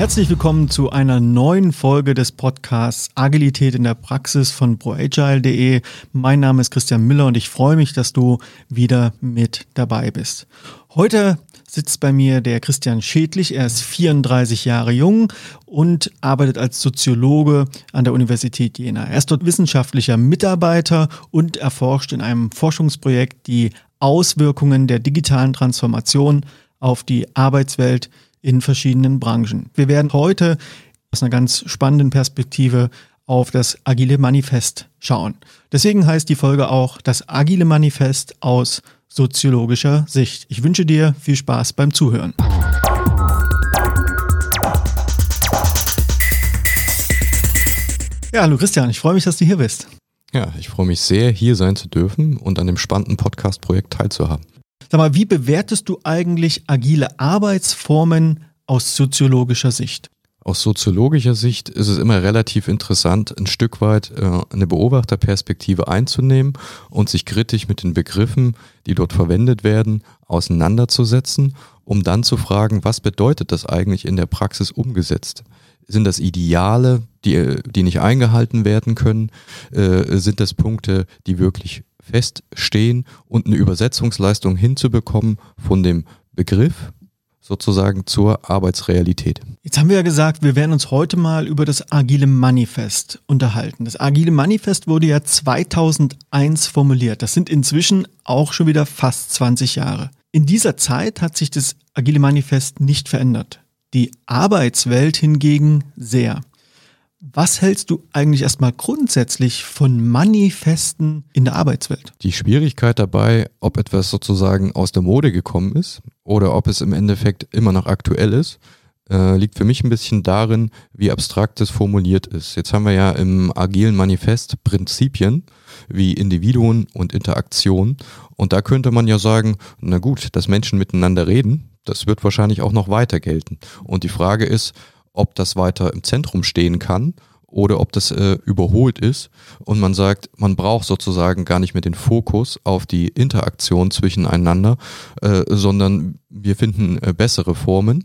Herzlich willkommen zu einer neuen Folge des Podcasts Agilität in der Praxis von proagile.de. Mein Name ist Christian Müller und ich freue mich, dass du wieder mit dabei bist. Heute sitzt bei mir der Christian Schädlich. Er ist 34 Jahre jung und arbeitet als Soziologe an der Universität Jena. Er ist dort wissenschaftlicher Mitarbeiter und erforscht in einem Forschungsprojekt die Auswirkungen der digitalen Transformation auf die Arbeitswelt in verschiedenen Branchen. Wir werden heute aus einer ganz spannenden Perspektive auf das Agile Manifest schauen. Deswegen heißt die Folge auch das Agile Manifest aus soziologischer Sicht. Ich wünsche dir viel Spaß beim Zuhören. Ja, hallo Christian, ich freue mich, dass du hier bist. Ja, ich freue mich sehr, hier sein zu dürfen und an dem spannenden Podcast-Projekt teilzuhaben. Sag mal, wie bewertest du eigentlich agile Arbeitsformen aus soziologischer Sicht? Aus soziologischer Sicht ist es immer relativ interessant, ein Stück weit äh, eine Beobachterperspektive einzunehmen und sich kritisch mit den Begriffen, die dort verwendet werden, auseinanderzusetzen, um dann zu fragen, was bedeutet das eigentlich in der Praxis umgesetzt? Sind das Ideale, die, die nicht eingehalten werden können? Äh, sind das Punkte, die wirklich feststehen und eine Übersetzungsleistung hinzubekommen von dem Begriff sozusagen zur Arbeitsrealität. Jetzt haben wir ja gesagt, wir werden uns heute mal über das Agile Manifest unterhalten. Das Agile Manifest wurde ja 2001 formuliert. Das sind inzwischen auch schon wieder fast 20 Jahre. In dieser Zeit hat sich das Agile Manifest nicht verändert. Die Arbeitswelt hingegen sehr. Was hältst du eigentlich erstmal grundsätzlich von Manifesten in der Arbeitswelt? Die Schwierigkeit dabei, ob etwas sozusagen aus der Mode gekommen ist oder ob es im Endeffekt immer noch aktuell ist, äh, liegt für mich ein bisschen darin, wie abstrakt es formuliert ist. Jetzt haben wir ja im agilen Manifest Prinzipien wie Individuen und Interaktion. Und da könnte man ja sagen, na gut, dass Menschen miteinander reden, das wird wahrscheinlich auch noch weiter gelten. Und die Frage ist, ob das weiter im Zentrum stehen kann oder ob das äh, überholt ist. Und man sagt, man braucht sozusagen gar nicht mehr den Fokus auf die Interaktion zwischeneinander, äh, sondern wir finden äh, bessere Formen.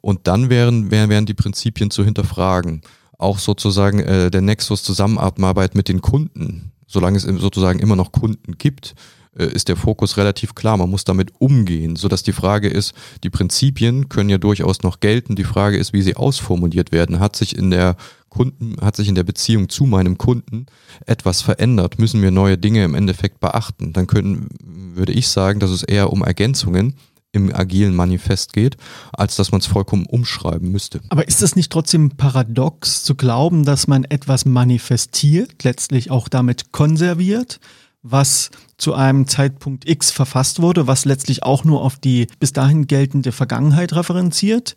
Und dann wären, wären, wären die Prinzipien zu hinterfragen. Auch sozusagen äh, der Nexus Zusammenarbeit mit den Kunden, solange es sozusagen immer noch Kunden gibt, ist der Fokus relativ klar. Man muss damit umgehen, sodass die Frage ist, die Prinzipien können ja durchaus noch gelten. Die Frage ist, wie sie ausformuliert werden. Hat sich in der Kunden, hat sich in der Beziehung zu meinem Kunden etwas verändert? Müssen wir neue Dinge im Endeffekt beachten? Dann können, würde ich sagen, dass es eher um Ergänzungen im agilen Manifest geht, als dass man es vollkommen umschreiben müsste. Aber ist es nicht trotzdem paradox zu glauben, dass man etwas manifestiert, letztlich auch damit konserviert? Was zu einem Zeitpunkt X verfasst wurde, was letztlich auch nur auf die bis dahin geltende Vergangenheit referenziert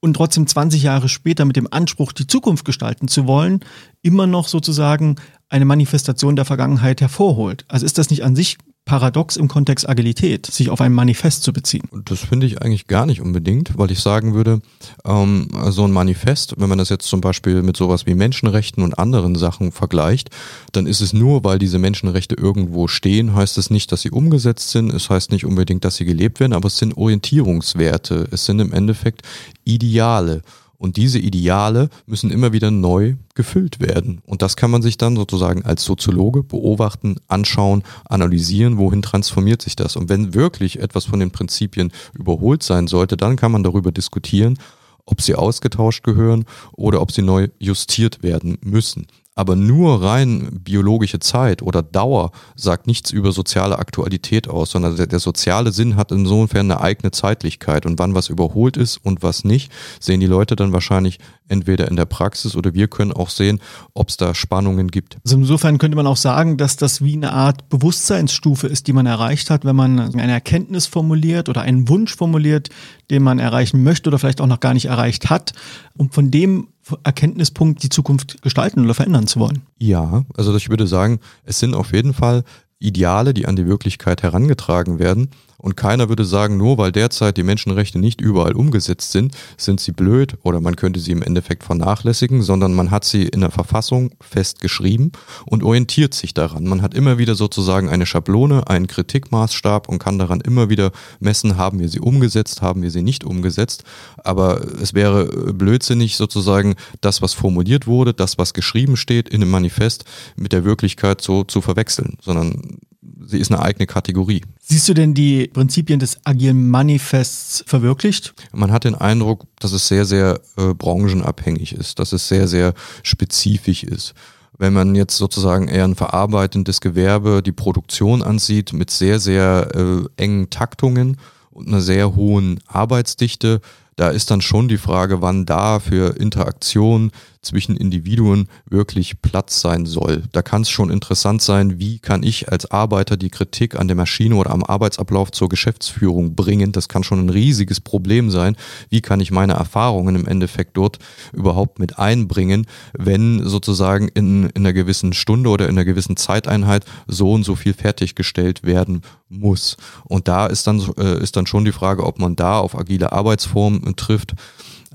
und trotzdem 20 Jahre später mit dem Anspruch, die Zukunft gestalten zu wollen, immer noch sozusagen eine Manifestation der Vergangenheit hervorholt. Also ist das nicht an sich paradox im Kontext Agilität, sich auf ein Manifest zu beziehen. Das finde ich eigentlich gar nicht unbedingt, weil ich sagen würde, ähm, so ein Manifest, wenn man das jetzt zum Beispiel mit sowas wie Menschenrechten und anderen Sachen vergleicht, dann ist es nur, weil diese Menschenrechte irgendwo stehen, heißt es nicht, dass sie umgesetzt sind, es heißt nicht unbedingt, dass sie gelebt werden, aber es sind Orientierungswerte, es sind im Endeffekt Ideale. Und diese Ideale müssen immer wieder neu gefüllt werden. Und das kann man sich dann sozusagen als Soziologe beobachten, anschauen, analysieren, wohin transformiert sich das. Und wenn wirklich etwas von den Prinzipien überholt sein sollte, dann kann man darüber diskutieren, ob sie ausgetauscht gehören oder ob sie neu justiert werden müssen. Aber nur rein biologische Zeit oder Dauer sagt nichts über soziale Aktualität aus, sondern der, der, soziale Sinn hat insofern eine eigene Zeitlichkeit. Und wann was überholt ist und was nicht, sehen die Leute dann wahrscheinlich entweder in der Praxis oder wir können auch sehen, ob es da Spannungen gibt. Also insofern könnte man auch sagen, dass das wie eine Art Bewusstseinsstufe ist, die man erreicht hat, wenn man eine Erkenntnis formuliert oder einen Wunsch formuliert, den man erreichen möchte oder vielleicht auch noch gar nicht erreicht hat. Und von dem Erkenntnispunkt die Zukunft gestalten oder verändern zu wollen. Ja, also ich würde sagen, es sind auf jeden Fall Ideale, die an die Wirklichkeit herangetragen werden, Und keiner würde sagen, nur weil derzeit die Menschenrechte nicht überall umgesetzt sind, sind sie blöd oder man könnte sie im Endeffekt vernachlässigen, sondern man hat sie in der Verfassung festgeschrieben und orientiert sich daran. Man hat immer wieder sozusagen eine Schablone, einen Kritikmaßstab und kann daran immer wieder messen, haben wir sie umgesetzt, haben wir sie nicht umgesetzt. Aber es wäre blödsinnig sozusagen das, was formuliert wurde, das, was geschrieben steht in einem Manifest mit der Wirklichkeit so zu verwechseln, sondern sie ist eine eigene Kategorie. Siehst du denn die Prinzipien des agilen Manifests verwirklicht? Man hat den Eindruck, dass es sehr, sehr äh, branchenabhängig ist, dass es sehr, sehr spezifisch ist. Wenn man jetzt sozusagen eher ein verarbeitendes Gewerbe, die Produktion ansieht, mit sehr, sehr äh, engen Taktungen und einer sehr hohen Arbeitsdichte, da ist dann schon die Frage, wann da für Interaktion zwischen Individuen wirklich Platz sein soll. Da kann es schon interessant sein, wie kann ich als Arbeiter die Kritik an der Maschine oder am Arbeitsablauf zur Geschäftsführung bringen. Das kann schon ein riesiges Problem sein. Wie kann ich meine Erfahrungen im Endeffekt dort überhaupt mit einbringen, wenn sozusagen in, in einer gewissen Stunde oder in einer gewissen Zeiteinheit so und so viel fertiggestellt werden muss. Und da ist dann, äh, ist dann schon die Frage, ob man da auf agile Arbeitsformen trifft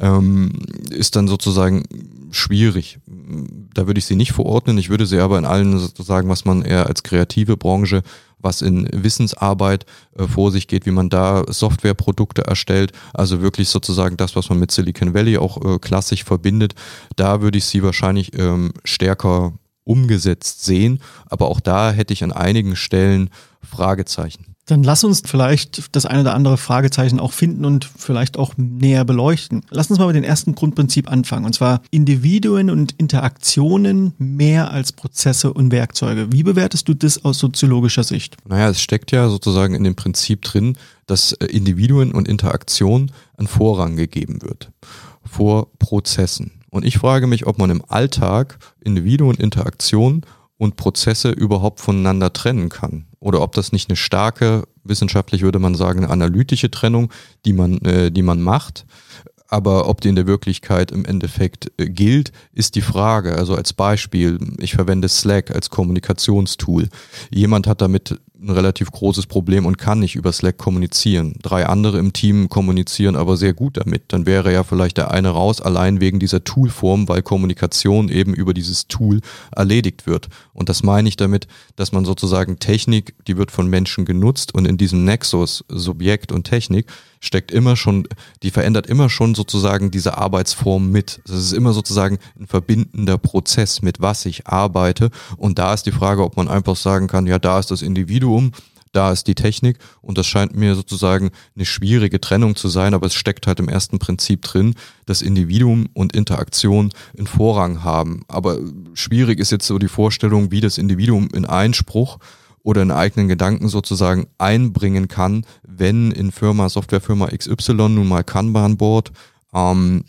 ähm, ist dann sozusagen schwierig. Da würde ich sie nicht verordnen. Ich würde sie aber in allen sozusagen, was man eher als kreative Branche, was in Wissensarbeit äh, vor sich geht, wie man da Softwareprodukte erstellt, also wirklich sozusagen das, was man mit Silicon Valley auch äh, klassisch verbindet, da würde ich sie wahrscheinlich ähm, stärker umgesetzt sehen. Aber auch da hätte ich an einigen Stellen Fragezeichen. Dann lass uns vielleicht das eine oder andere Fragezeichen auch finden und vielleicht auch näher beleuchten. Lass uns mal mit dem ersten Grundprinzip anfangen, und zwar Individuen und Interaktionen mehr als Prozesse und Werkzeuge. Wie bewertest du das aus soziologischer Sicht? Naja, es steckt ja sozusagen in dem Prinzip drin, dass äh, Individuen und Interaktion an Vorrang gegeben wird vor Prozessen. Und ich frage mich, ob man im Alltag Individuen, Interaktion und Prozesse überhaupt voneinander trennen kann. Oder ob das nicht eine starke, wissenschaftlich würde man sagen, analytische Trennung, die man, äh, die man macht. Aber ob die in der Wirklichkeit im Endeffekt äh, gilt, ist die Frage. Also als Beispiel, ich verwende Slack als Kommunikationstool. Jemand hat damit ein relativ großes Problem und kann nicht über Slack kommunizieren. Drei andere im Team kommunizieren aber sehr gut damit. Dann wäre ja vielleicht der eine raus, allein wegen dieser Toolform, weil Kommunikation eben über dieses Tool erledigt wird. Und das meine ich damit, dass man sozusagen Technik, die wird von Menschen genutzt und in diesem Nexus Subjekt und Technik steckt immer schon, die verändert immer schon sozusagen diese Arbeitsform mit. Das ist immer sozusagen ein verbindender Prozess, mit was ich arbeite. Und da ist die Frage, ob man einfach sagen kann, ja, da ist das Individuum, da ist die Technik und das scheint mir sozusagen eine schwierige Trennung zu sein, aber es steckt halt im ersten Prinzip drin, dass Individuum und Interaktion einen Vorrang haben. Aber schwierig ist jetzt so die Vorstellung, wie das Individuum in Einspruch oder einen eigenen Gedanken sozusagen einbringen kann, wenn in Firma, Softwarefirma XY nun mal Kanban Board, ähm,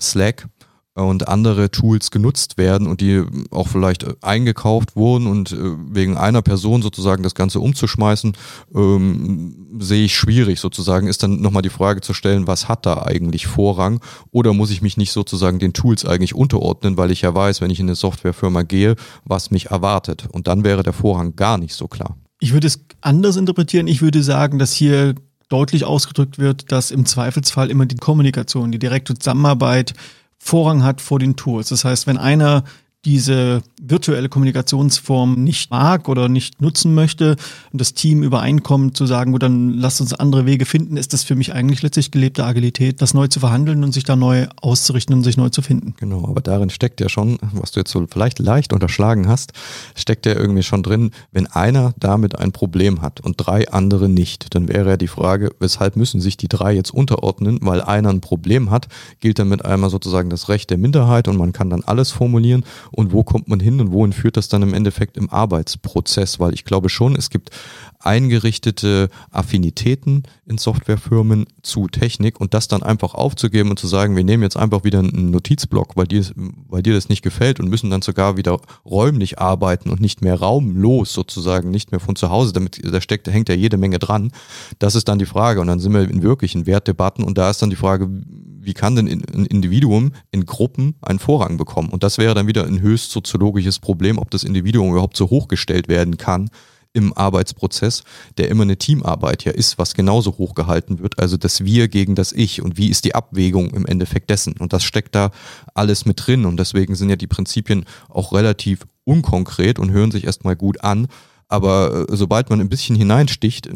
Slack und andere Tools genutzt werden und die auch vielleicht eingekauft wurden und äh, wegen einer Person sozusagen das Ganze umzuschmeißen, ähm, sehe ich schwierig sozusagen. Ist dann nochmal die Frage zu stellen, was hat da eigentlich Vorrang oder muss ich mich nicht sozusagen den Tools eigentlich unterordnen, weil ich ja weiß, wenn ich in eine Softwarefirma gehe, was mich erwartet. Und dann wäre der Vorrang gar nicht so klar. Ich würde es anders interpretieren. Ich würde sagen, dass hier deutlich ausgedrückt wird, dass im Zweifelsfall immer die Kommunikation, die direkte Zusammenarbeit Vorrang hat vor den Tools. Das heißt, wenn einer diese virtuelle Kommunikationsform nicht mag oder nicht nutzen möchte und das Team übereinkommt zu sagen, gut, dann lasst uns andere Wege finden, ist das für mich eigentlich letztlich gelebte Agilität, das neu zu verhandeln und sich da neu auszurichten und sich neu zu finden. Genau, aber darin steckt ja schon, was du jetzt so vielleicht leicht unterschlagen hast, steckt ja irgendwie schon drin, wenn einer damit ein Problem hat und drei andere nicht, dann wäre ja die Frage, weshalb müssen sich die drei jetzt unterordnen, weil einer ein Problem hat, gilt damit einmal sozusagen das Recht der Minderheit und man kann dann alles formulieren und wo kommt man hin und wohin führt das dann im Endeffekt im Arbeitsprozess, weil ich glaube schon, es gibt eingerichtete Affinitäten in Softwarefirmen zu Technik und das dann einfach aufzugeben und zu sagen, wir nehmen jetzt einfach wieder einen Notizblock, weil dir, weil dir das nicht gefällt und müssen dann sogar wieder räumlich arbeiten und nicht mehr raumlos sozusagen, nicht mehr von zu Hause, damit da steckt, da hängt ja jede Menge dran. Das ist dann die Frage und dann sind wir in wirklichen Wertdebatten und da ist dann die Frage, wie kann denn ein Individuum in Gruppen einen Vorrang bekommen? Und das wäre dann wieder ein höchst soziologisches Problem, ob das Individuum überhaupt so hochgestellt werden kann im Arbeitsprozess, der immer eine Teamarbeit ja ist, was genauso hochgehalten wird. Also das Wir gegen das Ich und wie ist die Abwägung im Endeffekt dessen. Und das steckt da alles mit drin. Und deswegen sind ja die Prinzipien auch relativ unkonkret und hören sich erstmal gut an. Aber äh, sobald man ein bisschen hineinsticht,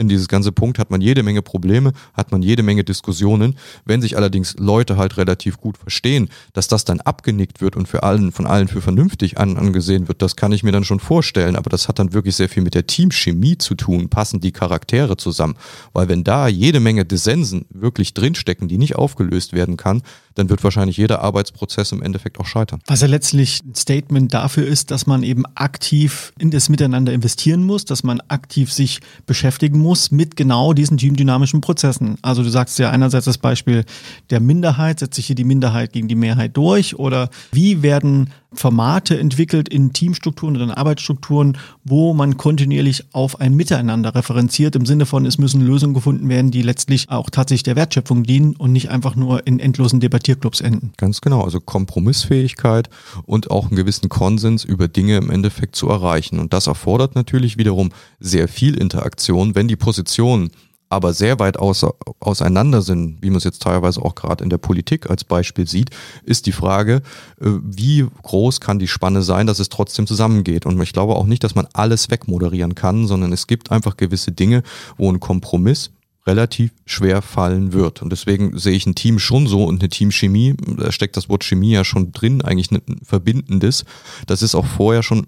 in dieses ganze Punkt hat man jede Menge Probleme, hat man jede Menge Diskussionen. Wenn sich allerdings Leute halt relativ gut verstehen, dass das dann abgenickt wird und für allen, von allen für vernünftig an, angesehen wird, das kann ich mir dann schon vorstellen. Aber das hat dann wirklich sehr viel mit der Teamchemie zu tun. Passen die Charaktere zusammen? Weil wenn da jede Menge Dissensen wirklich drinstecken, die nicht aufgelöst werden kann, dann wird wahrscheinlich jeder Arbeitsprozess im Endeffekt auch scheitern. Was ja letztlich ein Statement dafür ist, dass man eben aktiv in das Miteinander investieren muss, dass man aktiv sich beschäftigen muss mit genau diesen teamdynamischen Prozessen. Also du sagst ja einerseits das Beispiel der Minderheit, setzt sich hier die Minderheit gegen die Mehrheit durch oder wie werden Formate entwickelt in Teamstrukturen oder in Arbeitsstrukturen, wo man kontinuierlich auf ein Miteinander referenziert, im Sinne von, es müssen Lösungen gefunden werden, die letztlich auch tatsächlich der Wertschöpfung dienen und nicht einfach nur in endlosen Debattierclubs enden. Ganz genau, also Kompromissfähigkeit und auch einen gewissen Konsens über Dinge im Endeffekt zu erreichen. Und das erfordert natürlich wiederum sehr viel Interaktion, wenn die Positionen aber sehr weit aus, auseinander sind, wie man es jetzt teilweise auch gerade in der Politik als Beispiel sieht, ist die Frage, äh, wie groß kann die Spanne sein, dass es trotzdem zusammengeht. Und ich glaube auch nicht, dass man alles wegmoderieren kann, sondern es gibt einfach gewisse Dinge, wo ein Kompromiss relativ schwer fallen wird. Und deswegen sehe ich ein Team schon so und eine Teamchemie, da steckt das Wort Chemie ja schon drin, eigentlich ein verbindendes. Das ist auch vorher schon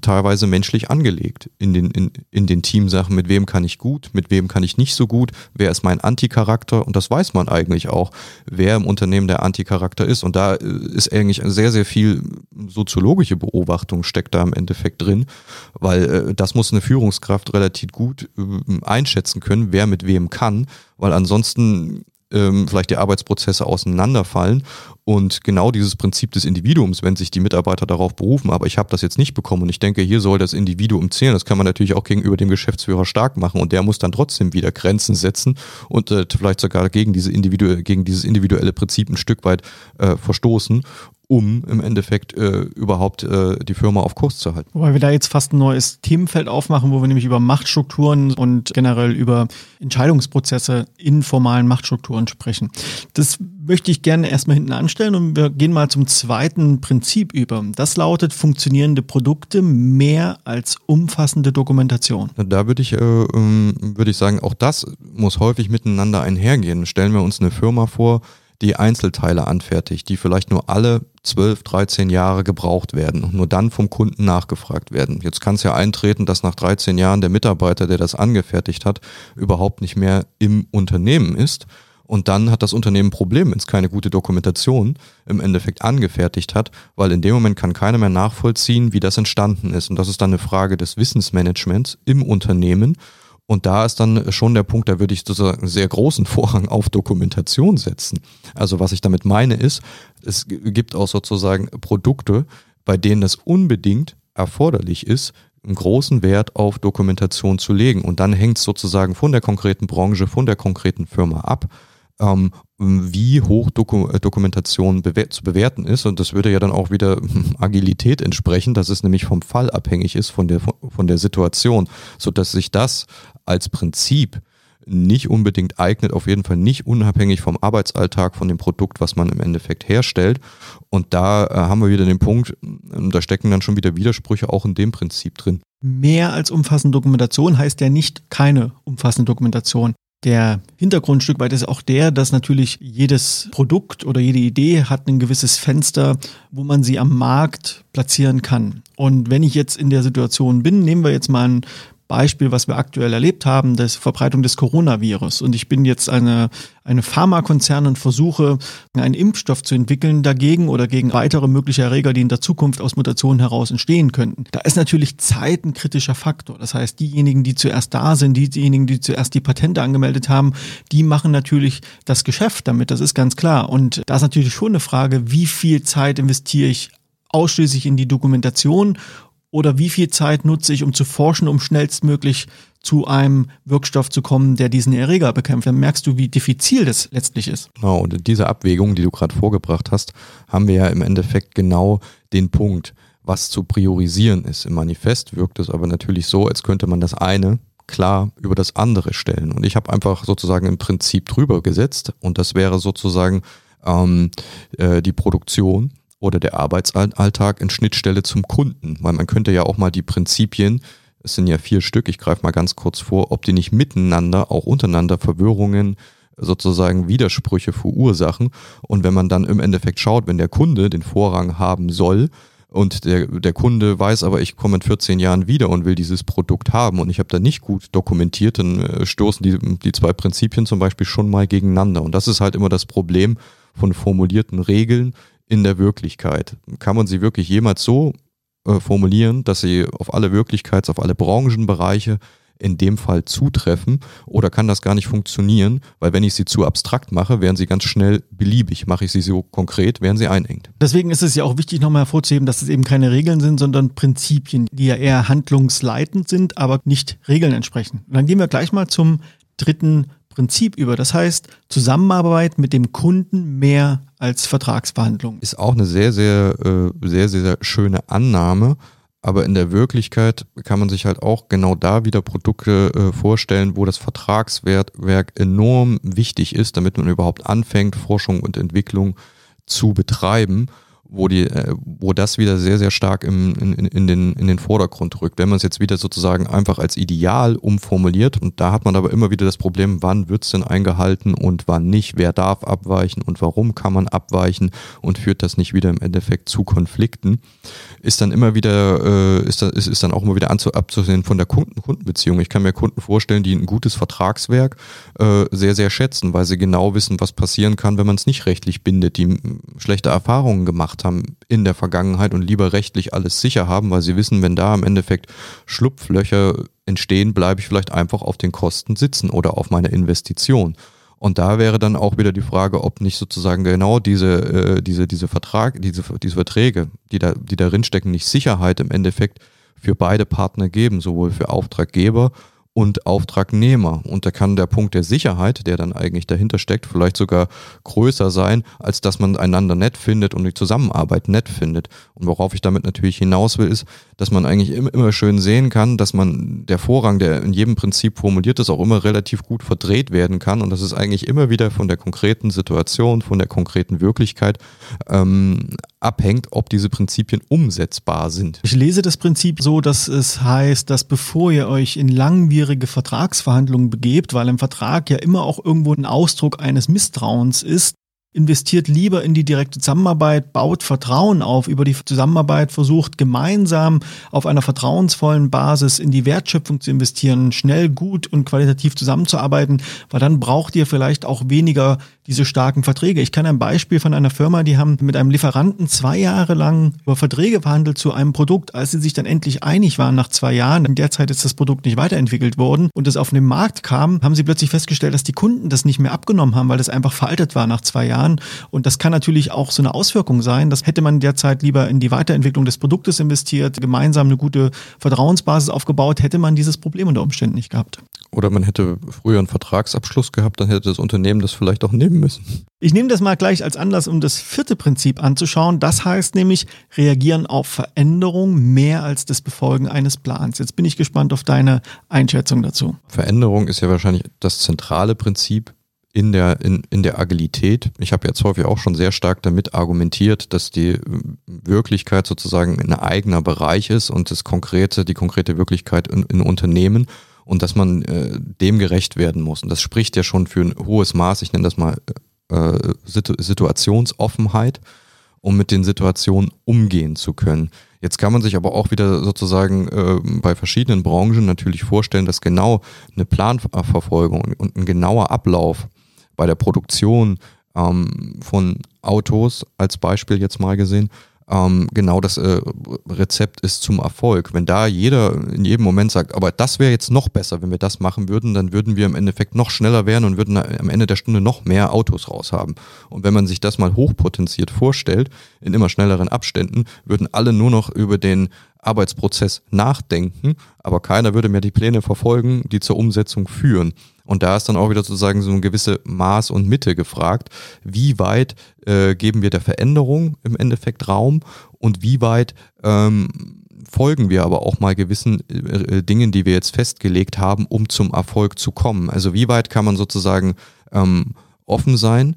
teilweise menschlich angelegt in den, in, in den Teamsachen. Mit wem kann ich gut, mit wem kann ich nicht so gut, wer ist mein Anticharakter und das weiß man eigentlich auch, wer im Unternehmen der Anticharakter ist. Und da äh, ist eigentlich sehr, sehr viel soziologische Beobachtung steckt da im Endeffekt drin, weil äh, das muss eine Führungskraft relativ gut äh, einschätzen können, wer mit wem kann, weil ansonsten ähm, vielleicht die Arbeitsprozesse auseinanderfallen. Und genau dieses Prinzip des Individuums, wenn sich die Mitarbeiter darauf berufen, aber ich habe das jetzt nicht bekommen und ich denke, hier soll das Individuum zählen, das kann man natürlich auch gegenüber dem Geschäftsführer stark machen und der muss dann trotzdem wieder Grenzen setzen und äh, vielleicht sogar gegen, diese individu gegen dieses individuelle Prinzip ein Stück weit äh, verstoßen um im Endeffekt äh, überhaupt äh, die Firma auf Kurs zu halten. Wobei wir da jetzt fast ein neues Themenfeld aufmachen, wo wir nämlich über Machtstrukturen und generell über Entscheidungsprozesse in formalen Machtstrukturen sprechen. Das möchte ich gerne erstmal hinten anstellen und wir gehen mal zum zweiten Prinzip über. Das lautet funktionierende Produkte mehr als umfassende Dokumentation. Da würde ich, äh, ähm, würde ich sagen, auch das muss häufig miteinander einhergehen. Stellen wir uns eine Firma vor, die Einzelteile anfertigt, die vielleicht nur alle 12, 13 Jahre gebraucht werden und nur dann vom Kunden nachgefragt werden. Jetzt kann es ja eintreten, dass nach 13 Jahren der Mitarbeiter, der das angefertigt hat, überhaupt nicht mehr im Unternehmen ist. Und dann hat das Unternehmen ein Problem, wenn es keine gute Dokumentation im Endeffekt angefertigt hat, weil in dem Moment kann keiner mehr nachvollziehen, wie das entstanden ist. Und das ist dann eine Frage des Wissensmanagements im Unternehmen. Und da ist dann schon der Punkt, da würde ich sozusagen einen sehr großen Vorrang auf Dokumentation setzen. Also was ich damit meine ist, es gibt auch sozusagen Produkte, bei denen es unbedingt erforderlich ist, einen großen Wert auf Dokumentation zu legen. Und dann hängt es sozusagen von der konkreten Branche, von der konkreten Firma ab, ähm, wie hoch Doku äh, Dokumentation bewer zu bewerten ist. Und das würde ja dann auch wieder Agilität entsprechen, dass es nämlich vom Fall abhängig ist, von der, von der Situation, sodass sich das als Prinzip nicht unbedingt eignet, auf jeden Fall nicht unabhängig vom Arbeitsalltag, von dem Produkt, was man im Endeffekt herstellt. Und da äh, haben wir wieder den Punkt, ähm, da stecken dann schon wieder Widersprüche auch in dem Prinzip drin. Mehr als umfassende Dokumentation heißt ja nicht keine umfassende Dokumentation. Der Hintergrundstück weit ist auch der, dass natürlich jedes Produkt oder jede Idee hat ein gewisses Fenster, wo man sie am Markt platzieren kann. Und wenn ich jetzt in der Situation bin, nehmen wir jetzt mal ein Beispiel, was wir aktuell erlebt haben, das Verbreitung des Coronavirus. Und ich bin jetzt eine, eine Pharmakonzern und versuche, einen Impfstoff zu entwickeln dagegen oder gegen weitere mögliche Erreger, die in der Zukunft aus Mutationen heraus entstehen könnten. Da ist natürlich Zeit ein kritischer Faktor. Das heißt, diejenigen, die zuerst da sind, diejenigen, die zuerst die Patente angemeldet haben, die machen natürlich das Geschäft damit. Das ist ganz klar. Und da ist natürlich schon eine Frage, wie viel Zeit investiere ich ausschließlich in die Dokumentation oder wie viel Zeit nutze ich, um zu forschen, um schnellstmöglich zu einem Wirkstoff zu kommen, der diesen Erreger bekämpft. Dann merkst du, wie diffizil das letztlich ist. Genau, und in dieser Abwägung, die du gerade vorgebracht hast, haben wir ja im Endeffekt genau den Punkt. was zu priorisieren ist. Im Manifest wirkt es aber natürlich so, als könnte man das eine klar über das andere stellen. Und ich habe einfach sozusagen im Prinzip drüber gesetzt und das wäre sozusagen ähm, äh, die Produktion oder der Arbeitsalltag in Schnittstelle zum Kunden. Weil man könnte ja auch mal die Prinzipien, es sind ja vier Stück, ich greife mal ganz kurz vor, ob die nicht miteinander, auch untereinander Verwirrungen, sozusagen Widersprüche verursachen. Und wenn man dann im Endeffekt schaut, wenn der Kunde den Vorrang haben soll, und der, der Kunde weiß aber, ich komme in 14 Jahren wieder und will dieses Produkt haben und ich habe da nicht gut dokumentiert, dann äh, stoßen die, die zwei Prinzipien zum Beispiel schon mal gegeneinander. Und das ist halt immer das Problem von formulierten Regeln in der Wirklichkeit. Kann man sie wirklich jemals so äh, formulieren, dass sie auf alle Wirklichkeits-, auf alle Branchenbereiche in dem Fall zutreffen oder kann das gar nicht funktionieren, weil wenn ich sie zu abstrakt mache, werden sie ganz schnell beliebig. Mache ich sie so konkret, werden sie einengt. Deswegen ist es ja auch wichtig, nochmal hervorzuheben, dass es eben keine Regeln sind, sondern Prinzipien, die ja eher handlungsleitend sind, aber nicht Regeln entsprechen. Und dann gehen wir gleich mal zum dritten Prinzip über. Das heißt, Zusammenarbeit mit dem Kunden mehr als Vertragsverhandlung. Ist auch eine sehr, sehr, äh, sehr, sehr schöne Annahme. Aber in der Wirklichkeit kann man sich halt auch genau da wieder Produkte äh, vorstellen, wo das Vertragswerk enorm wichtig ist, damit man überhaupt anfängt, Forschung und Entwicklung zu betreiben wo, die, äh, wo das wieder sehr, sehr stark im, in, in, den, in den Vordergrund rückt. Wenn man es jetzt wieder sozusagen einfach als Ideal umformuliert, und da hat man aber immer wieder das Problem, wann wird es denn eingehalten und wann nicht, wer darf abweichen und warum kann man abweichen und führt das nicht wieder im Endeffekt zu Konflikten, ist dann immer wieder, äh, ist, da, ist, ist dann auch immer wieder anzu, abzusehen von der Kunden-Kundenbeziehung. Ich kann mir Kunden vorstellen, die ein gutes Vertragswerk äh, sehr, sehr schätzen, weil sie genau wissen, was passieren kann, wenn man es nicht rechtlich bindet, die schlechte Erfahrungen gemacht haben in der Vergangenheit und lieber rechtlich alles sicher haben, weil sie wissen, wenn da im Endeffekt Schlupflöcher entstehen, bleibe ich vielleicht einfach auf den Kosten sitzen oder auf meine Investition. Und da wäre dann auch wieder die Frage, ob nicht sozusagen genau diese, äh, diese, diese Vertrag, diese, diese Verträge, die da, die darin stecken, nicht Sicherheit im Endeffekt für beide Partner geben, sowohl für Auftraggeber und Auftragnehmer. Und da kann der Punkt der Sicherheit, der dann eigentlich dahinter steckt, vielleicht sogar größer sein, als dass man einander nett findet und die Zusammenarbeit nett findet. Und worauf ich damit natürlich hinaus will, ist, dass man eigentlich immer schön sehen kann, dass man der Vorrang, der in jedem Prinzip formuliert ist, auch immer relativ gut verdreht werden kann und dass es eigentlich immer wieder von der konkreten Situation, von der konkreten Wirklichkeit ähm, abhängt, ob diese Prinzipien umsetzbar sind. Ich lese das Prinzip so, dass es heißt, dass bevor ihr euch in langwierige Vertragsverhandlungen begebt, weil ein Vertrag ja immer auch irgendwo ein Ausdruck eines Misstrauens ist, investiert lieber in die direkte Zusammenarbeit, baut Vertrauen auf über die Zusammenarbeit, versucht gemeinsam auf einer vertrauensvollen Basis in die Wertschöpfung zu investieren, schnell, gut und qualitativ zusammenzuarbeiten, weil dann braucht ihr vielleicht auch weniger diese starken Verträge. Ich kann ein Beispiel von einer Firma, die haben mit einem Lieferanten zwei Jahre lang über Verträge verhandelt zu einem Produkt, als sie sich dann endlich einig waren nach zwei Jahren. In der Zeit ist das Produkt nicht weiterentwickelt worden und es auf den Markt kam, haben sie plötzlich festgestellt, dass die Kunden das nicht mehr abgenommen haben, weil das einfach veraltet war nach zwei Jahren. Und das kann natürlich auch so eine Auswirkung sein. Das hätte man derzeit lieber in die Weiterentwicklung des Produktes investiert, gemeinsam eine gute Vertrauensbasis aufgebaut, hätte man dieses Problem unter Umständen nicht gehabt. Oder man hätte früher einen Vertragsabschluss gehabt, dann hätte das Unternehmen das vielleicht auch nehmen müssen. Ich nehme das mal gleich als Anlass, um das vierte Prinzip anzuschauen. Das heißt nämlich, reagieren auf Veränderung mehr als das Befolgen eines Plans. Jetzt bin ich gespannt auf deine Einschätzung dazu. Veränderung ist ja wahrscheinlich das zentrale Prinzip in der, in, in der Agilität. Ich habe jetzt häufig auch schon sehr stark damit argumentiert, dass die Wirklichkeit sozusagen ein eigener Bereich ist und das konkrete, die konkrete Wirklichkeit in, in Unternehmen und dass man äh, dem gerecht werden muss. Und das spricht ja schon für ein hohes Maß, ich nenne das mal äh, Situ Situationsoffenheit, um mit den Situationen umgehen zu können. Jetzt kann man sich aber auch wieder sozusagen äh, bei verschiedenen Branchen natürlich vorstellen, dass genau eine Planverfolgung und ein genauer Ablauf bei der Produktion ähm, von Autos als Beispiel jetzt mal gesehen, ähm, genau das äh, Rezept ist zum Erfolg. Wenn da jeder in jedem Moment sagt, aber das wäre jetzt noch besser, wenn wir das machen würden, dann würden wir im Endeffekt noch schneller werden und würden am Ende der Stunde noch mehr Autos raushaben. Und wenn man sich das mal hochpotenziert vorstellt, in immer schnelleren Abständen, würden alle nur noch über den Arbeitsprozess nachdenken, aber keiner würde mehr die Pläne verfolgen, die zur Umsetzung führen. Und da ist dann auch wieder sozusagen so ein gewisse Maß und Mitte gefragt. Wie weit äh, geben wir der Veränderung im Endeffekt Raum und wie weit ähm, folgen wir aber auch mal gewissen äh, äh, Dingen, die wir jetzt festgelegt haben, um zum Erfolg zu kommen. Also wie weit kann man sozusagen ähm, offen sein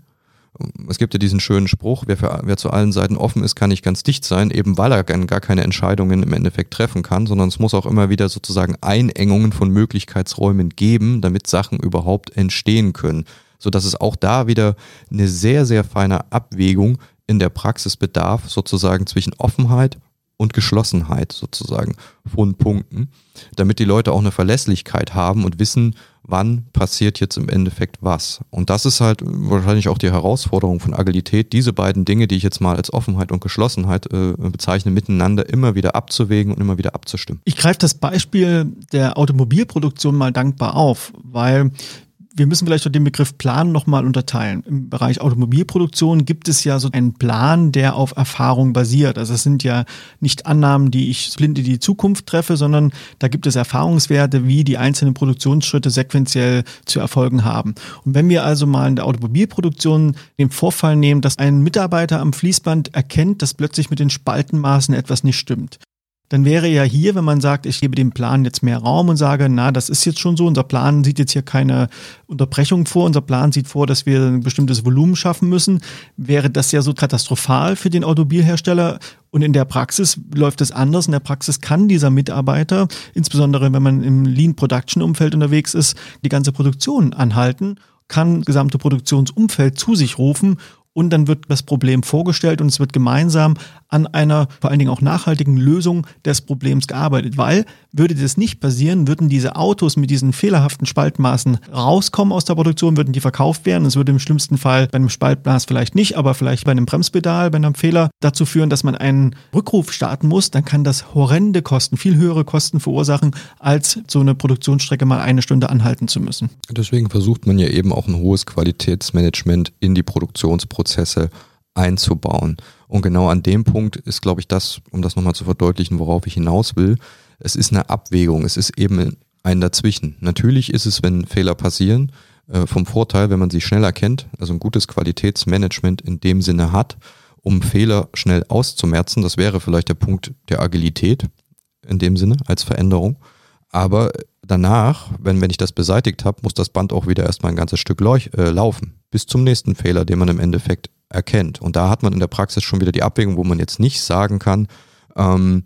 es gibt ja diesen schönen Spruch, wer, für, wer zu allen Seiten offen ist, kann nicht ganz dicht sein, eben weil er gar keine Entscheidungen im Endeffekt treffen kann, sondern es muss auch immer wieder sozusagen Einengungen von Möglichkeitsräumen geben, damit Sachen überhaupt entstehen können. Sodass es auch da wieder eine sehr, sehr feine Abwägung in der Praxis bedarf, sozusagen zwischen Offenheit und Geschlossenheit sozusagen von Punkten, damit die Leute auch eine Verlässlichkeit haben und wissen, wann passiert jetzt im Endeffekt was. Und das ist halt wahrscheinlich auch die Herausforderung von Agilität, diese beiden Dinge, die ich jetzt mal als Offenheit und Geschlossenheit äh, bezeichne, miteinander immer wieder abzuwägen und immer wieder abzustimmen. Ich greife das Beispiel der Automobilproduktion mal dankbar auf, weil wir müssen vielleicht den Begriff Plan nochmal unterteilen. Im Bereich Automobilproduktion gibt es ja so einen Plan, der auf Erfahrung basiert. Also es sind ja nicht Annahmen, die ich blind in die Zukunft treffe, sondern da gibt es Erfahrungswerte, wie die einzelnen Produktionsschritte sequenziell zu erfolgen haben. Und wenn wir also mal in der Automobilproduktion den Vorfall nehmen, dass ein Mitarbeiter am Fließband erkennt, dass plötzlich mit den Spaltenmaßen etwas nicht stimmt, dann wäre ja hier, wenn man sagt, ich gebe dem Plan jetzt mehr Raum und sage, na, das ist jetzt schon so, unser Plan sieht jetzt hier keine Unterbrechung vor, unser Plan sieht vor, dass wir ein bestimmtes Volumen schaffen müssen, wäre das ja so katastrophal für den Automobilhersteller. Und in der Praxis läuft es anders. In der Praxis kann dieser Mitarbeiter, insbesondere wenn man im Lean Production Umfeld unterwegs ist, die ganze Produktion anhalten kann gesamte Produktionsumfeld zu sich rufen und dann wird das Problem vorgestellt und es wird gemeinsam an einer vor allen Dingen auch nachhaltigen Lösung des Problems gearbeitet. Weil würde das nicht passieren, würden diese Autos mit diesen fehlerhaften Spaltmaßen rauskommen aus der Produktion, würden die verkauft werden. Es würde im schlimmsten Fall bei einem Spaltmaß vielleicht nicht, aber vielleicht bei einem Bremspedal, bei einem Fehler dazu führen, dass man einen Rückruf starten muss. Dann kann das horrende Kosten, viel höhere Kosten verursachen, als so eine Produktionsstrecke mal eine Stunde anhalten zu müssen. Deswegen versucht man ja eben auch ein hohes Qualitätsmanagement in die Produktionsprozesse Prozesse einzubauen. Und genau an dem Punkt ist, glaube ich, das, um das nochmal zu verdeutlichen, worauf ich hinaus will, es ist eine Abwägung, es ist eben ein Dazwischen. Natürlich ist es, wenn Fehler passieren, äh, vom Vorteil, wenn man sie schnell erkennt, also ein gutes Qualitätsmanagement in dem Sinne hat, um Fehler schnell auszumerzen. Das wäre vielleicht der Punkt der Agilität in dem Sinne als Veränderung. Aber danach, wenn, wenn ich das beseitigt habe, muss das Band auch wieder erstmal ein ganzes Stück äh, laufen bis zum nächsten Fehler, den man im Endeffekt erkennt. Und da hat man in der Praxis schon wieder die Abwägung, wo man jetzt nicht sagen kann, ähm,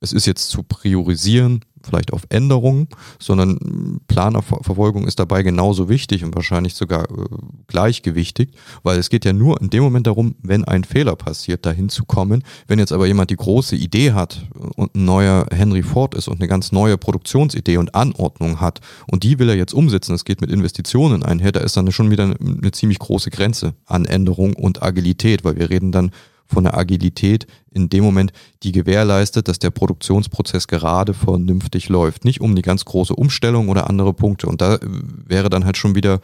es ist jetzt zu priorisieren, vielleicht auf Änderungen, sondern Planerverfolgung ist dabei genauso wichtig und wahrscheinlich sogar äh, gleichgewichtig, weil es geht ja nur in dem Moment darum, wenn ein Fehler passiert, dahin zu kommen. Wenn jetzt aber jemand die große Idee hat und ein neuer Henry Ford ist und eine ganz neue Produktionsidee und Anordnung hat und die will er jetzt umsetzen, es geht mit Investitionen einher, da ist dann schon wieder eine ziemlich große Grenze an Änderung und Agilität, weil wir reden dann von der Agilität in dem Moment, die gewährleistet, dass der Produktionsprozess gerade vernünftig läuft. Nicht um die ganz große Umstellung oder andere Punkte. Und da wäre dann halt schon wieder äh,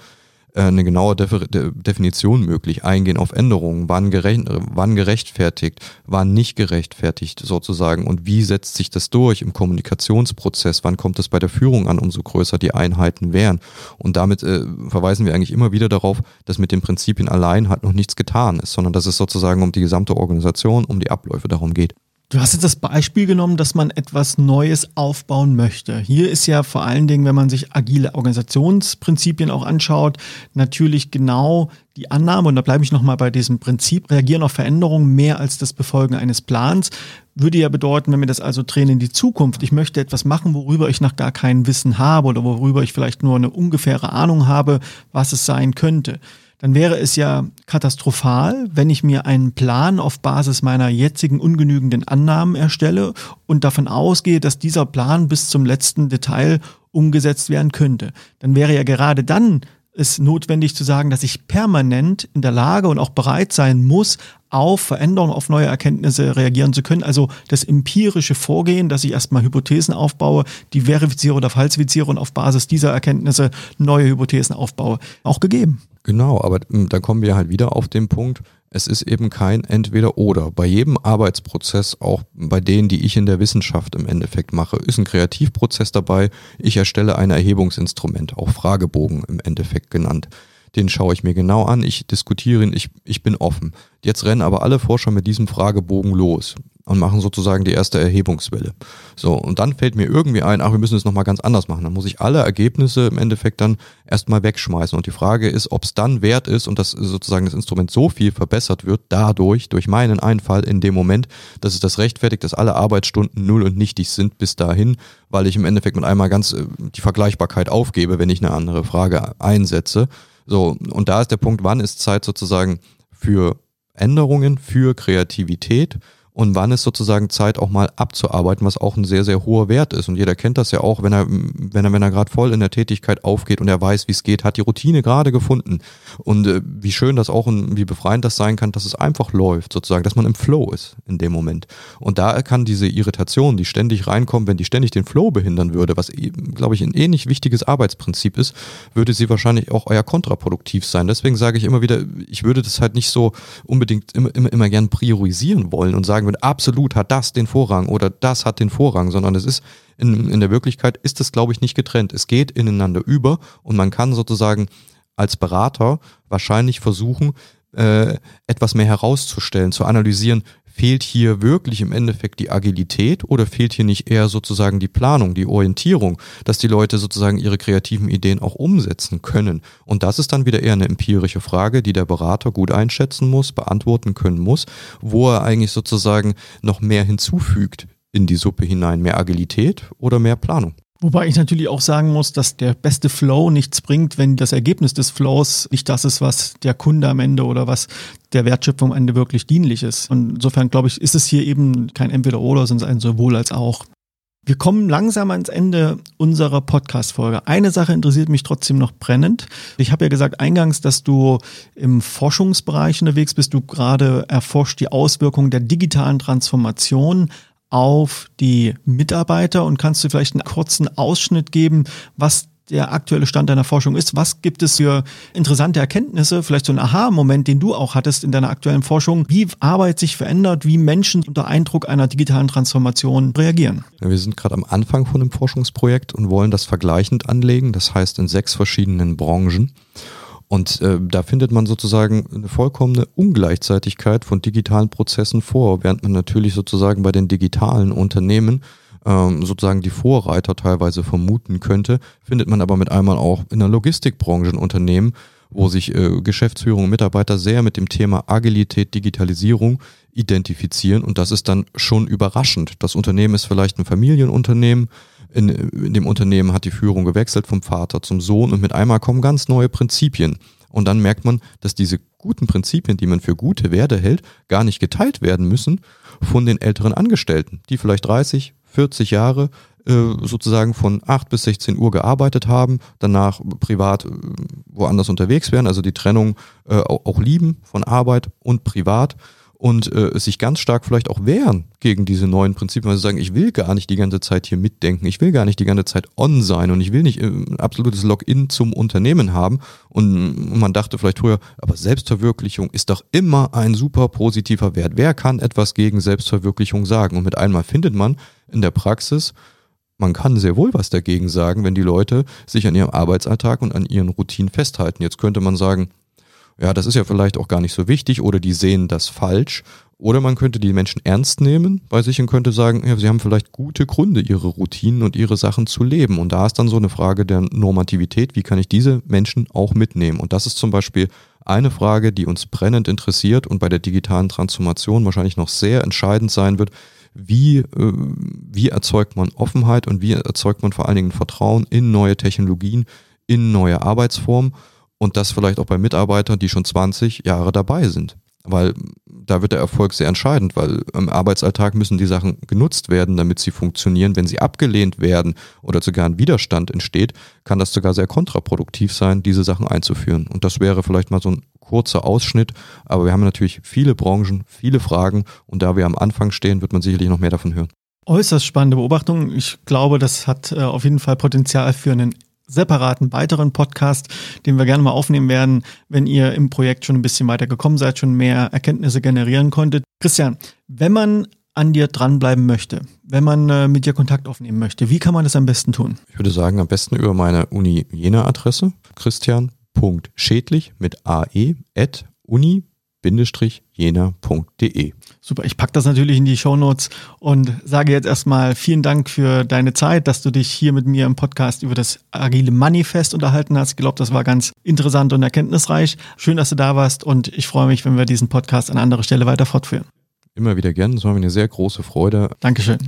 eine genaue Definition möglich, eingehen auf Änderungen, wann, gerecht, wann gerechtfertigt, wann nicht gerechtfertigt sozusagen und wie setzt sich das durch im Kommunikationsprozess, wann kommt es bei der Führung an, umso größer die Einheiten wären. Und damit äh, verweisen wir eigentlich immer wieder darauf, dass mit den Prinzipien allein halt noch nichts getan ist, sondern dass es sozusagen um die gesamte Organisation, um die Abläufe darum geht. Du hast jetzt das Beispiel genommen, dass man etwas Neues aufbauen möchte. Hier ist ja vor allen Dingen, wenn man sich agile Organisationsprinzipien auch anschaut, natürlich genau die Annahme, und da bleibe ich nochmal bei diesem Prinzip, reagieren auf Veränderungen mehr als das Befolgen eines Plans, würde ja bedeuten, wenn wir das also drehen in die Zukunft, ich möchte etwas machen, worüber ich noch gar kein Wissen habe oder worüber ich vielleicht nur eine ungefähre Ahnung habe, was es sein könnte dann wäre es ja katastrophal, wenn ich mir einen Plan auf Basis meiner jetzigen ungenügenden Annahmen erstelle und davon ausgehe, dass dieser Plan bis zum letzten Detail umgesetzt werden könnte. Dann wäre ja gerade dann es notwendig zu sagen, dass ich permanent in der Lage und auch bereit sein muss, auf Veränderungen, auf neue Erkenntnisse reagieren zu können. Also das empirische Vorgehen, dass ich erstmal Hypothesen aufbaue, die verifiziere oder falsifiziere und auf Basis dieser Erkenntnisse neue Hypothesen aufbaue, auch gegeben. Genau, aber hm, dann kommen wir halt wieder auf den Punkt, Es ist eben kein Entweder-Oder. Bei jedem Arbeitsprozess, auch bei denen, die ich in der Wissenschaft im Endeffekt mache, ist ein Kreativprozess dabei. Ich erstelle ein Erhebungsinstrument, auch Fragebogen im Endeffekt genannt. Den schaue ich mir genau an, ich diskutiere ihn, ich, ich bin offen. Jetzt rennen aber alle Forscher mit diesem Fragebogen los und machen sozusagen die erste Erhebungswelle. So, und dann fällt mir irgendwie ein, ach, wir müssen es nochmal ganz anders machen. Dann muss ich alle Ergebnisse im Endeffekt dann erstmal wegschmeißen. Und die Frage ist, ob es dann wert ist und dass sozusagen das Instrument so viel verbessert wird, dadurch, durch meinen Einfall in dem Moment, dass es das rechtfertigt, dass alle Arbeitsstunden null und nichtig sind bis dahin, weil ich im Endeffekt mit einmal ganz äh, die Vergleichbarkeit aufgebe, wenn ich eine andere Frage einsetze. So, und da ist der Punkt, wann ist Zeit sozusagen für Änderungen, für Kreativität und wann ist sozusagen Zeit auch mal abzuarbeiten, was auch ein sehr, sehr hoher Wert ist. Und jeder kennt das ja auch, wenn er, wenn er, wenn er gerade voll in der Tätigkeit aufgeht und er weiß, wie es geht, hat die Routine gerade gefunden. Und äh, wie schön das auch und wie befreiend das sein kann, dass es einfach läuft, sozusagen, dass man im Flow ist in dem Moment. Und da kann diese Irritation, die ständig reinkommt, wenn die ständig den Flow behindern würde, was, glaube ich, ein ähnlich wichtiges Arbeitsprinzip ist, würde sie wahrscheinlich auch eher kontraproduktiv sein. Deswegen sage ich immer wieder, ich würde das halt nicht so unbedingt immer, immer, immer gern priorisieren wollen und sagen, wird, absolut hat das den Vorrang oder das hat den Vorrang, sondern es ist in, in der Wirklichkeit ist es, glaube ich, nicht getrennt. Es geht ineinander über und man kann sozusagen als Berater wahrscheinlich versuchen, äh, etwas mehr herauszustellen, zu analysieren, fehlt hier wirklich im Endeffekt die Agilität oder fehlt hier nicht eher sozusagen die Planung, die Orientierung, dass die Leute sozusagen ihre kreativen Ideen auch umsetzen können? Und das ist dann wieder eher eine empirische Frage, die der Berater gut einschätzen muss, beantworten können muss, wo er eigentlich sozusagen noch mehr hinzufügt in die Suppe hinein, mehr Agilität oder mehr Planung. Wobei ich natürlich auch sagen muss, dass der beste Flow nichts bringt, wenn das Ergebnis des Flows nicht das ist, was der Kunde am Ende oder was der Wertschöpfung am Ende wirklich dienlich ist. Und insofern glaube ich, ist es hier eben kein Entweder-Oder, sondern ein sowohl als auch. Wir kommen langsam ans Ende unserer Podcast-Folge. Eine Sache interessiert mich trotzdem noch brennend. Ich habe ja gesagt eingangs, dass du im Forschungsbereich unterwegs bist. Du gerade erforscht die Auswirkungen der digitalen Transformation auf die Mitarbeiter und kannst du vielleicht einen kurzen Ausschnitt geben, was der aktuelle Stand deiner Forschung ist. Was gibt es für interessante Erkenntnisse, vielleicht so ein Aha-Moment, den du auch hattest in deiner aktuellen Forschung, wie Arbeit sich verändert, wie Menschen unter Eindruck einer digitalen Transformation reagieren? Wir sind gerade am Anfang von einem Forschungsprojekt und wollen das vergleichend anlegen, das heißt in sechs verschiedenen Branchen. Und äh, da findet man sozusagen eine vollkommene Ungleichzeitigkeit von digitalen Prozessen vor, während man natürlich sozusagen bei den digitalen Unternehmen ähm, sozusagen die Vorreiter teilweise vermuten könnte, findet man aber mit einmal auch in der Logistikbranche ein Unternehmen, wo sich äh, Geschäftsführung und Mitarbeiter sehr mit dem Thema Agilität, Digitalisierung identifizieren und das ist dann schon überraschend. Das Unternehmen ist vielleicht ein Familienunternehmen, in, in dem Unternehmen hat die Führung gewechselt vom Vater zum Sohn und mit einmal kommen ganz neue Prinzipien. Und dann merkt man, dass diese guten Prinzipien, die man für gute Werte hält, gar nicht geteilt werden müssen von den älteren Angestellten, die vielleicht 30, 40 Jahre sozusagen von 8 bis 16 Uhr gearbeitet haben, danach privat äh, woanders unterwegs wären, also die Trennung äh, auch lieben von Arbeit und privat und äh, sich ganz stark vielleicht auch wehren gegen diese neuen Prinzipien, weil sie sagen, ich will gar nicht die ganze Zeit hier mitdenken, ich will gar nicht die ganze Zeit on sein und ich will nicht äh, ein absolutes Login zum Unternehmen haben. Und man dachte vielleicht früher, aber Selbstverwirklichung ist doch immer ein super positiver Wert. Wer kann etwas gegen Selbstverwirklichung sagen? Und mit einmal findet man in der Praxis, man kann sehr wohl was dagegen sagen, wenn die Leute sich an ihrem Arbeitsalltag und an ihren Routinen festhalten. Jetzt könnte man sagen, ja, das ist ja vielleicht auch gar nicht so wichtig oder die sehen das falsch. Oder man könnte die Menschen ernst nehmen bei sich und könnte sagen, ja, sie haben vielleicht gute Gründe, ihre Routinen und ihre Sachen zu leben. Und da ist dann so eine Frage der Normativität, wie kann ich diese Menschen auch mitnehmen? Und das ist zum Beispiel eine Frage, die uns brennend interessiert und bei der digitalen Transformation wahrscheinlich noch sehr entscheidend sein wird. Wie, äh, wie erzeugt man Offenheit und wie erzeugt man vor allen Dingen Vertrauen in neue Technologien, in neue Arbeitsformen? und das vielleicht auch bei Mitarbeitern, die schon 20 Jahre dabei sind. Weil da wird der Erfolg sehr entscheidend, weil im Arbeitsalltag müssen die Sachen genutzt werden, damit sie funktionieren. Wenn sie abgelehnt werden oder sogar ein Widerstand entsteht, kann das sogar sehr kontraproduktiv sein, diese Sachen einzuführen. Und das wäre vielleicht mal so ein kurzer Ausschnitt, aber wir haben natürlich viele Branchen, viele Fragen und da wir am Anfang stehen, wird man sicherlich noch mehr davon hören. Äußerst spannende Beobachtung. Ich glaube, das hat äh, auf jeden Fall Potenzial für einen separaten weiteren Podcast, den wir gerne mal aufnehmen werden, wenn ihr im Projekt schon ein bisschen weiter gekommen seid, schon mehr Erkenntnisse generieren konntet. Christian, wenn man an dir dranbleiben möchte, wenn man äh, mit dir Kontakt aufnehmen möchte, wie kann man das am besten tun? Ich würde sagen, am besten über meine Uni Jena Adresse, christian.schädlich mit ae at uni jena.de. Super, ich packe das natürlich in die Shownotes und sage jetzt erstmal vielen Dank für deine Zeit, dass du dich hier mit mir im Podcast über das Agile Manifest unterhalten hast. Ich glaube, das war ganz interessant und erkenntnisreich. Schön, dass du da warst und ich freue mich, wenn wir diesen Podcast an anderer Stelle weiter fortführen. Immer wieder gern, das war mir eine sehr große Freude. Dankeschön.